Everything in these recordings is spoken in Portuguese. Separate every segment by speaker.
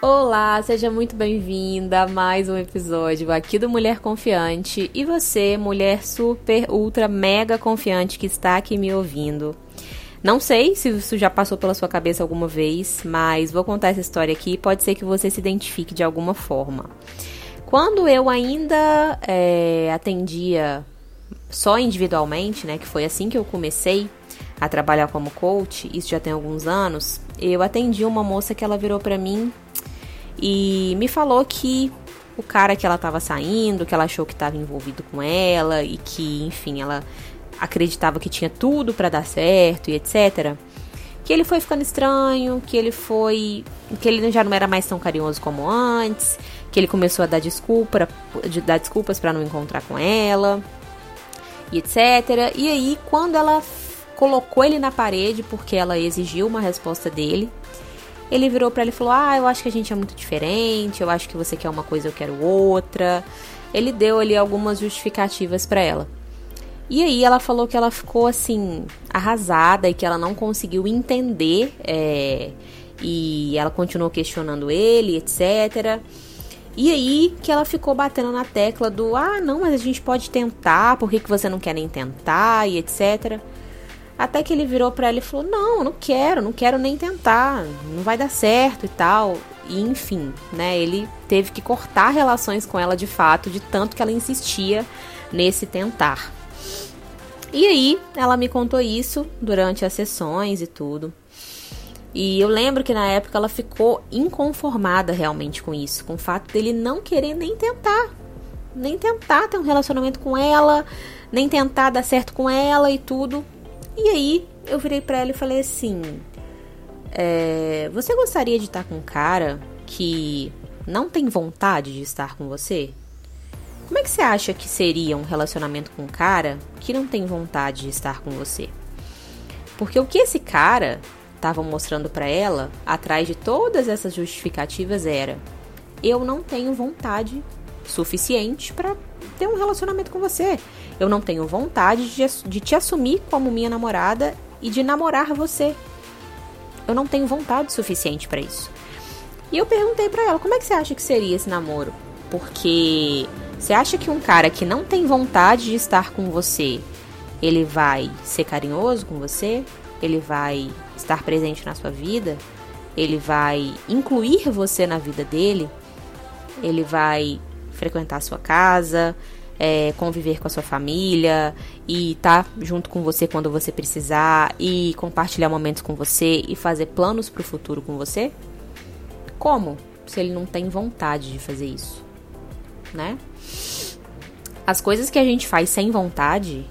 Speaker 1: Olá, seja muito bem-vinda a mais um episódio aqui do Mulher Confiante. E você, mulher super, ultra, mega confiante que está aqui me ouvindo. Não sei se isso já passou pela sua cabeça alguma vez, mas vou contar essa história aqui. Pode ser que você se identifique de alguma forma. Quando eu ainda é, atendia só individualmente, né, que foi assim que eu comecei a trabalhar como coach, isso já tem alguns anos, eu atendi uma moça que ela virou para mim e me falou que o cara que ela estava saindo, que ela achou que estava envolvido com ela e que, enfim, ela acreditava que tinha tudo para dar certo e etc. Que ele foi ficando estranho, que ele foi, que ele já não era mais tão carinhoso como antes, que ele começou a dar desculpa, de dar desculpas para não encontrar com ela e etc. E aí, quando ela colocou ele na parede porque ela exigiu uma resposta dele, ele virou para ela e falou: Ah, eu acho que a gente é muito diferente, eu acho que você quer uma coisa, eu quero outra. Ele deu ali algumas justificativas para ela. E aí ela falou que ela ficou assim, arrasada e que ela não conseguiu entender. É, e ela continuou questionando ele, etc. E aí que ela ficou batendo na tecla do ah, não, mas a gente pode tentar, por que, que você não quer nem tentar e etc. Até que ele virou para ela e falou: Não, não quero, não quero nem tentar, não vai dar certo e tal. E enfim, né? Ele teve que cortar relações com ela de fato, de tanto que ela insistia nesse tentar. E aí, ela me contou isso durante as sessões e tudo. E eu lembro que na época ela ficou inconformada realmente com isso, com o fato dele não querer nem tentar, nem tentar ter um relacionamento com ela, nem tentar dar certo com ela e tudo. E aí eu virei para ela e falei assim: é, Você gostaria de estar com um cara que não tem vontade de estar com você? Como é que você acha que seria um relacionamento com um cara que não tem vontade de estar com você? Porque o que esse cara estava mostrando para ela, atrás de todas essas justificativas, era: eu não tenho vontade suficiente para ter um relacionamento com você. Eu não tenho vontade de, de te assumir como minha namorada e de namorar você. Eu não tenho vontade suficiente para isso. E eu perguntei para ela, como é que você acha que seria esse namoro? Porque você acha que um cara que não tem vontade de estar com você, ele vai ser carinhoso com você? Ele vai estar presente na sua vida? Ele vai incluir você na vida dele? Ele vai frequentar a sua casa? É, conviver com a sua família e estar tá junto com você quando você precisar e compartilhar momentos com você e fazer planos para o futuro com você? Como? Se ele não tem vontade de fazer isso, né? As coisas que a gente faz sem vontade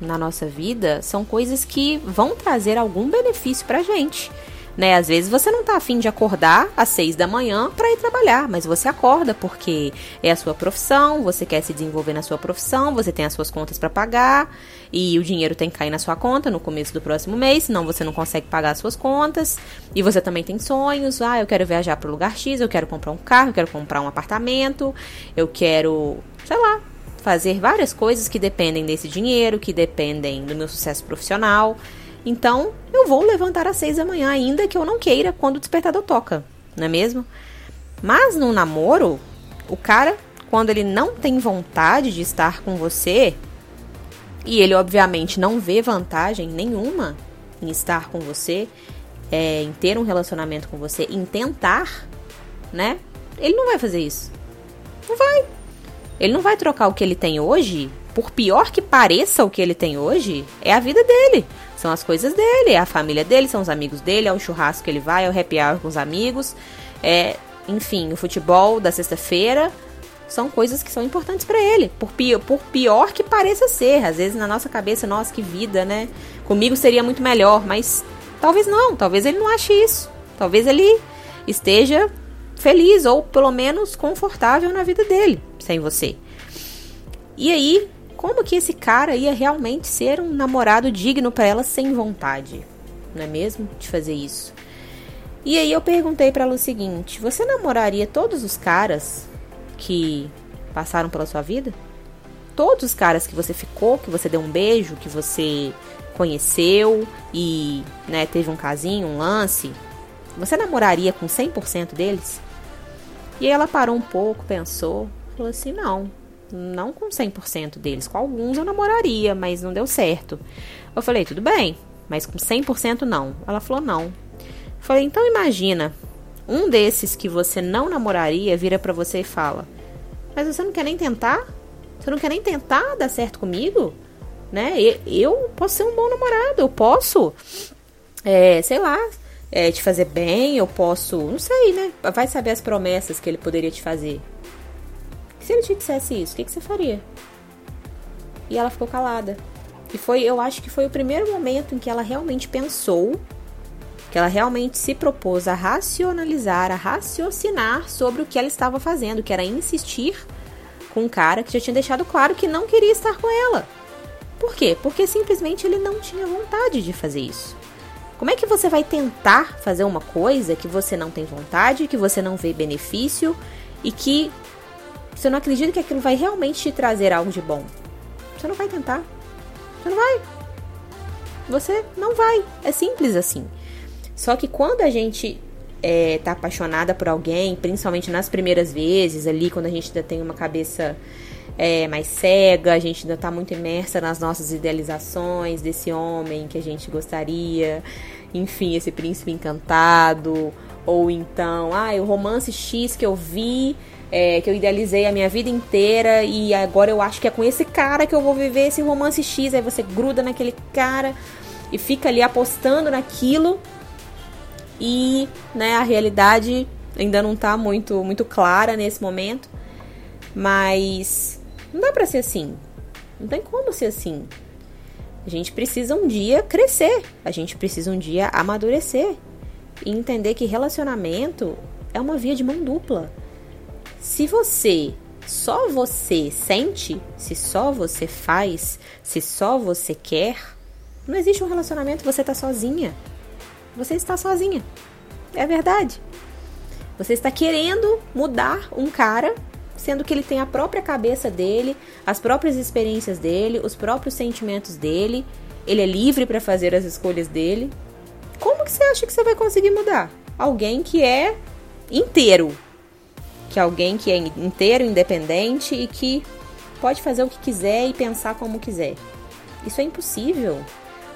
Speaker 1: na nossa vida são coisas que vão trazer algum benefício pra gente né? Às vezes você não tá afim de acordar às seis da manhã para ir trabalhar, mas você acorda porque é a sua profissão, você quer se desenvolver na sua profissão, você tem as suas contas para pagar e o dinheiro tem que cair na sua conta no começo do próximo mês, senão você não consegue pagar as suas contas. E você também tem sonhos, ah, eu quero viajar para o lugar X, eu quero comprar um carro, eu quero comprar um apartamento, eu quero, sei lá, fazer várias coisas que dependem desse dinheiro, que dependem do meu sucesso profissional. Então, eu vou levantar às seis da manhã, ainda que eu não queira, quando o despertador toca, não é mesmo? Mas no namoro, o cara, quando ele não tem vontade de estar com você, e ele obviamente não vê vantagem nenhuma em estar com você, é, em ter um relacionamento com você, em tentar, né? Ele não vai fazer isso. Não vai. Ele não vai trocar o que ele tem hoje, por pior que pareça o que ele tem hoje, é a vida dele. São as coisas dele, é a família dele, são os amigos dele, é o churrasco que ele vai, é o happy hour com os amigos, é, enfim, o futebol da sexta-feira. São coisas que são importantes para ele, por pior, por pior que pareça ser. Às vezes na nossa cabeça, nossa, que vida, né? Comigo seria muito melhor, mas talvez não, talvez ele não ache isso. Talvez ele esteja feliz ou pelo menos confortável na vida dele sem você. E aí, como que esse cara ia realmente ser um namorado digno para ela sem vontade, não é mesmo? De fazer isso. E aí eu perguntei para ela o seguinte: você namoraria todos os caras que passaram pela sua vida? Todos os caras que você ficou, que você deu um beijo, que você conheceu e né, teve um casinho, um lance, você namoraria com 100% deles? E aí ela parou um pouco, pensou, falou assim: não, não com 100% deles. Com alguns eu namoraria, mas não deu certo. Eu falei: tudo bem, mas com 100% não. Ela falou: não. Eu falei: então imagina, um desses que você não namoraria vira para você e fala: mas você não quer nem tentar? Você não quer nem tentar dar certo comigo? Né? Eu posso ser um bom namorado, eu posso, é, sei lá, é, te fazer bem, eu posso, não sei, né? Vai saber as promessas que ele poderia te fazer. Se ele te dissesse isso, o que, que você faria? E ela ficou calada. E foi, eu acho que foi o primeiro momento em que ela realmente pensou, que ela realmente se propôs a racionalizar, a raciocinar sobre o que ela estava fazendo, que era insistir com um cara que já tinha deixado claro que não queria estar com ela. Por quê? Porque simplesmente ele não tinha vontade de fazer isso. Como é que você vai tentar fazer uma coisa que você não tem vontade, que você não vê benefício e que você não acredita que aquilo vai realmente te trazer algo de bom? Você não vai tentar. Você não vai. Você não vai. É simples assim. Só que quando a gente é, tá apaixonada por alguém, principalmente nas primeiras vezes, ali, quando a gente ainda tem uma cabeça é, mais cega, a gente ainda está muito imersa nas nossas idealizações desse homem que a gente gostaria, enfim, esse príncipe encantado, ou então, ah, o romance X que eu vi, é, que eu idealizei a minha vida inteira e agora eu acho que é com esse cara que eu vou viver esse romance X, aí você gruda naquele cara e fica ali apostando naquilo e, né, a realidade ainda não está muito muito clara nesse momento, mas não dá para ser assim. Não tem como ser assim. A gente precisa um dia crescer, a gente precisa um dia amadurecer e entender que relacionamento é uma via de mão dupla. Se você, só você sente, se só você faz, se só você quer, não existe um relacionamento, você está sozinha. Você está sozinha. É verdade. Você está querendo mudar um cara sendo que ele tem a própria cabeça dele, as próprias experiências dele, os próprios sentimentos dele, ele é livre para fazer as escolhas dele. Como que você acha que você vai conseguir mudar? Alguém que é inteiro, que alguém que é inteiro, independente e que pode fazer o que quiser e pensar como quiser. Isso é impossível.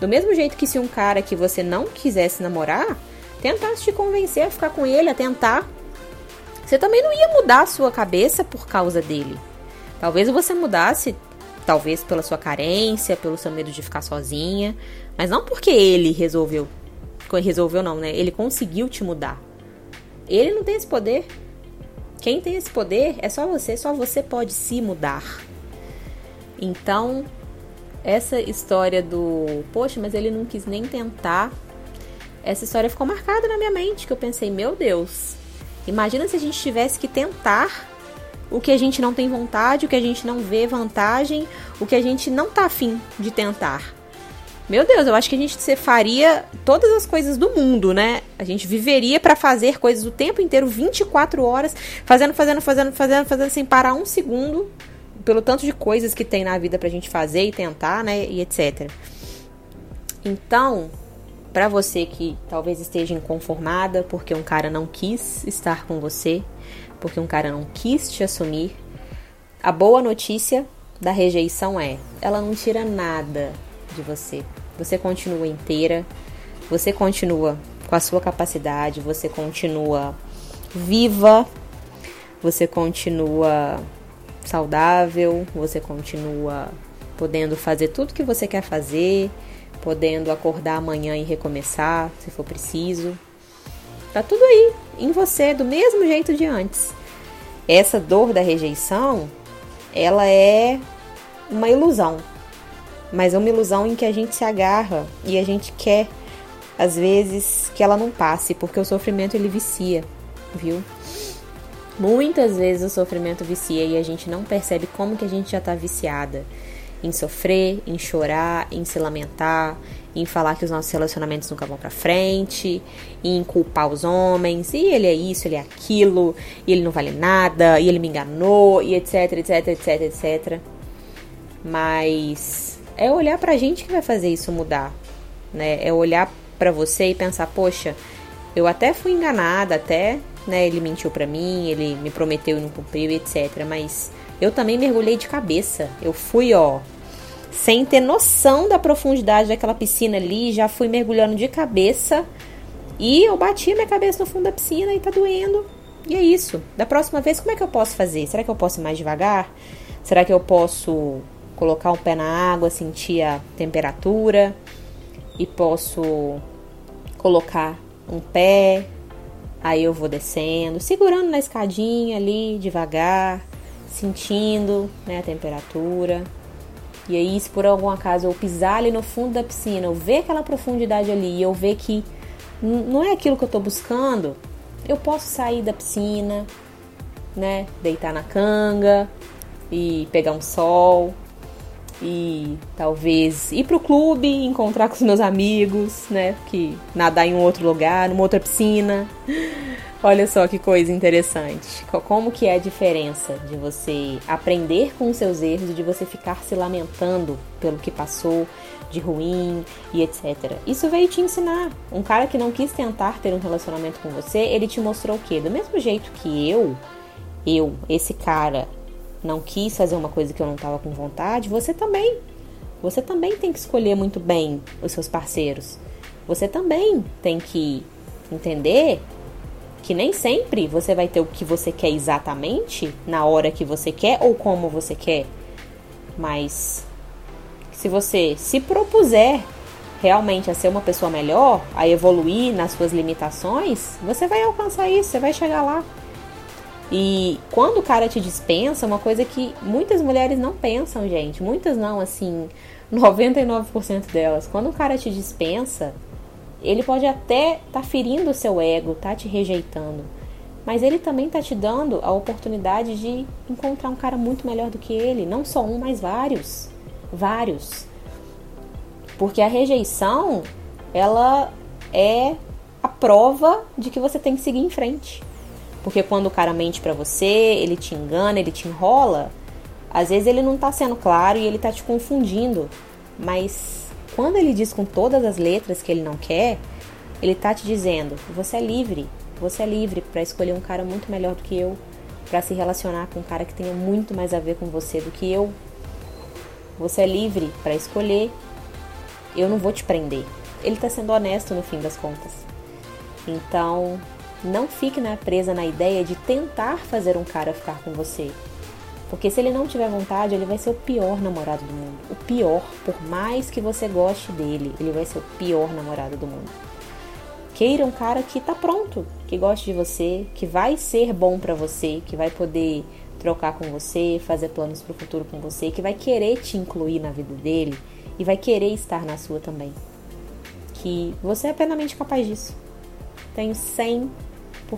Speaker 1: Do mesmo jeito que se um cara que você não quisesse namorar tentasse te convencer a ficar com ele, a tentar você também não ia mudar a sua cabeça por causa dele. Talvez você mudasse, talvez pela sua carência, pelo seu medo de ficar sozinha, mas não porque ele resolveu. Resolveu não, né? Ele conseguiu te mudar. Ele não tem esse poder. Quem tem esse poder é só você, só você pode se mudar. Então, essa história do, poxa, mas ele não quis nem tentar. Essa história ficou marcada na minha mente, que eu pensei, meu Deus, Imagina se a gente tivesse que tentar o que a gente não tem vontade, o que a gente não vê vantagem, o que a gente não tá afim de tentar. Meu Deus, eu acho que a gente faria todas as coisas do mundo, né? A gente viveria para fazer coisas o tempo inteiro, 24 horas, fazendo, fazendo, fazendo, fazendo, fazendo sem parar um segundo, pelo tanto de coisas que tem na vida pra gente fazer e tentar, né? E etc. Então, para você que talvez esteja inconformada porque um cara não quis estar com você, porque um cara não quis te assumir, a boa notícia da rejeição é: ela não tira nada de você. Você continua inteira, você continua com a sua capacidade, você continua viva, você continua saudável, você continua podendo fazer tudo que você quer fazer, podendo acordar amanhã e recomeçar, se for preciso. Tá tudo aí, em você, do mesmo jeito de antes. Essa dor da rejeição, ela é uma ilusão. Mas é uma ilusão em que a gente se agarra e a gente quer, às vezes, que ela não passe, porque o sofrimento ele vicia, viu? Muitas vezes o sofrimento vicia e a gente não percebe como que a gente já tá viciada em sofrer, em chorar, em se lamentar, em falar que os nossos relacionamentos nunca vão para frente, em culpar os homens, e ele é isso, ele é aquilo, e ele não vale nada, e ele me enganou, e etc, etc, etc, etc. Mas é olhar pra gente que vai fazer isso mudar, né? É olhar para você e pensar, poxa, eu até fui enganada, até né? Ele mentiu para mim, ele me prometeu e não cumpriu, etc. Mas eu também mergulhei de cabeça. Eu fui, ó, sem ter noção da profundidade daquela piscina ali, já fui mergulhando de cabeça e eu bati minha cabeça no fundo da piscina e tá doendo. E é isso. Da próxima vez, como é que eu posso fazer? Será que eu posso ir mais devagar? Será que eu posso colocar um pé na água, sentir a temperatura? E posso colocar um pé, aí eu vou descendo, segurando na escadinha ali, devagar, sentindo né, a temperatura. E aí, se por algum acaso eu pisar ali no fundo da piscina, eu ver aquela profundidade ali e eu ver que não é aquilo que eu tô buscando, eu posso sair da piscina, né? Deitar na canga e pegar um sol e talvez ir pro clube, encontrar com os meus amigos, né? Que nadar em um outro lugar, numa outra piscina. Olha só que coisa interessante. Como que é a diferença de você aprender com os seus erros e de você ficar se lamentando pelo que passou de ruim e etc. Isso veio te ensinar. Um cara que não quis tentar ter um relacionamento com você, ele te mostrou o quê? Do mesmo jeito que eu, eu, esse cara, não quis fazer uma coisa que eu não estava com vontade, você também. Você também tem que escolher muito bem os seus parceiros. Você também tem que entender que nem sempre você vai ter o que você quer exatamente na hora que você quer ou como você quer. Mas se você se propuser realmente a ser uma pessoa melhor, a evoluir nas suas limitações, você vai alcançar isso, você vai chegar lá. E quando o cara te dispensa, uma coisa que muitas mulheres não pensam, gente, muitas não, assim, 99% delas, quando o cara te dispensa, ele pode até estar tá ferindo o seu ego, tá te rejeitando, mas ele também tá te dando a oportunidade de encontrar um cara muito melhor do que ele, não só um, mas vários. Vários. Porque a rejeição, ela é a prova de que você tem que seguir em frente. Porque quando o cara mente para você, ele te engana, ele te enrola, às vezes ele não tá sendo claro e ele tá te confundindo. Mas quando ele diz com todas as letras que ele não quer, ele tá te dizendo: você é livre, você é livre para escolher um cara muito melhor do que eu, para se relacionar com um cara que tenha muito mais a ver com você do que eu, você é livre para escolher. Eu não vou te prender. Ele está sendo honesto no fim das contas. Então, não fique na presa na ideia de tentar fazer um cara ficar com você. Porque se ele não tiver vontade, ele vai ser o pior namorado do mundo. O pior, por mais que você goste dele, ele vai ser o pior namorado do mundo. Queira um cara que tá pronto, que goste de você, que vai ser bom para você, que vai poder trocar com você, fazer planos para o futuro com você, que vai querer te incluir na vida dele e vai querer estar na sua também. Que você é plenamente capaz disso. Tenho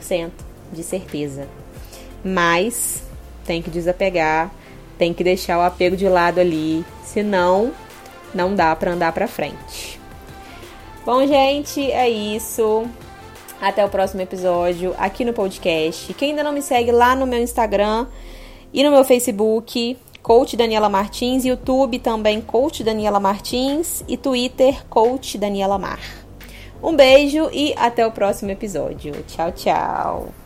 Speaker 1: 100% de certeza. Mas tem que desapegar, tem que deixar o apego de lado ali, senão não dá para andar para frente. Bom, gente, é isso. Até o próximo episódio aqui no podcast. Quem ainda não me segue lá no meu Instagram e no meu Facebook, Coach Daniela Martins, YouTube também Coach Daniela Martins e Twitter Coach Daniela Mar. Um beijo e até o próximo episódio. Tchau, tchau.